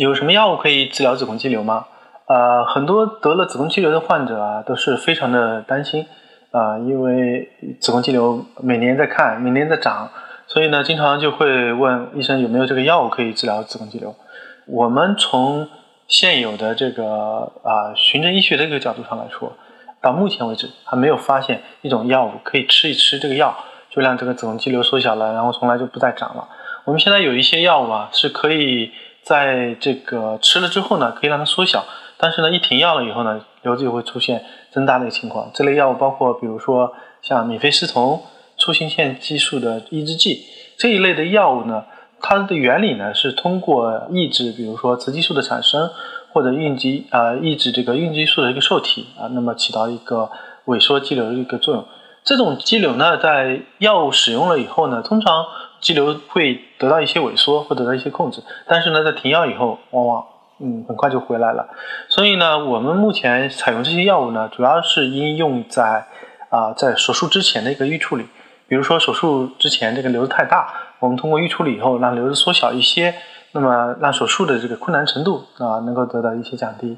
有什么药物可以治疗子宫肌瘤吗？呃，很多得了子宫肌瘤的患者啊，都是非常的担心啊，因为子宫肌瘤每年在看，每年在长，所以呢，经常就会问医生有没有这个药物可以治疗子宫肌瘤。我们从现有的这个啊循证医学的一个角度上来说，到目前为止还没有发现一种药物可以吃一吃这个药就让这个子宫肌瘤缩小了，然后从来就不再长了。我们现在有一些药物啊，是可以在这个吃了之后呢，可以让它缩小，但是呢，一停药了以后呢，瘤子就会出现增大的一个情况。这类药物包括比如说像米非司酮、促性腺激素的抑制剂这一类的药物呢。它的原理呢是通过抑制，比如说雌激素的产生，或者孕激啊抑制这个孕激素的一个受体啊，那么起到一个萎缩肌瘤的一个作用。这种肌瘤呢，在药物使用了以后呢，通常肌瘤会得到一些萎缩，或得到一些控制。但是呢，在停药以后，往往嗯很快就回来了。所以呢，我们目前采用这些药物呢，主要是应用在啊在手术之前的一个预处理。比如说手术之前这个瘤子太大，我们通过预处理以后让瘤子缩小一些，那么让手术的这个困难程度啊能够得到一些降低。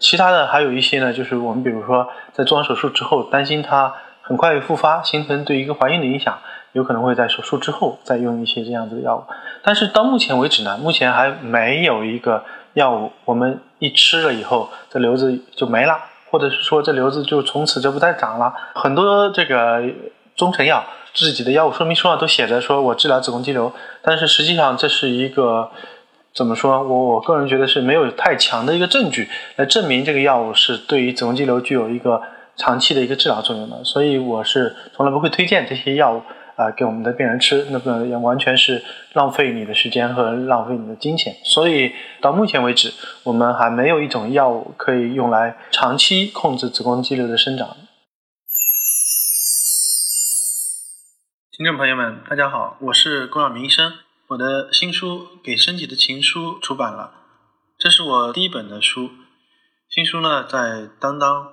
其他的还有一些呢，就是我们比如说在做完手术之后，担心它很快复发，形成对一个怀孕的影响，有可能会在手术之后再用一些这样子的药物。但是到目前为止呢，目前还没有一个药物，我们一吃了以后，这瘤子就没了，或者是说这瘤子就从此就不再长了。很多这个中成药。自己的药物说明书上都写着说我治疗子宫肌瘤，但是实际上这是一个怎么说？我我个人觉得是没有太强的一个证据来证明这个药物是对于子宫肌瘤具有一个长期的一个治疗作用的，所以我是从来不会推荐这些药物啊给我们的病人吃，那个也完全是浪费你的时间和浪费你的金钱。所以到目前为止，我们还没有一种药物可以用来长期控制子宫肌瘤的生长。听众朋友们，大家好，我是龚晓明医生。我的新书《给身体的情书》出版了，这是我第一本的书。新书呢，在当当、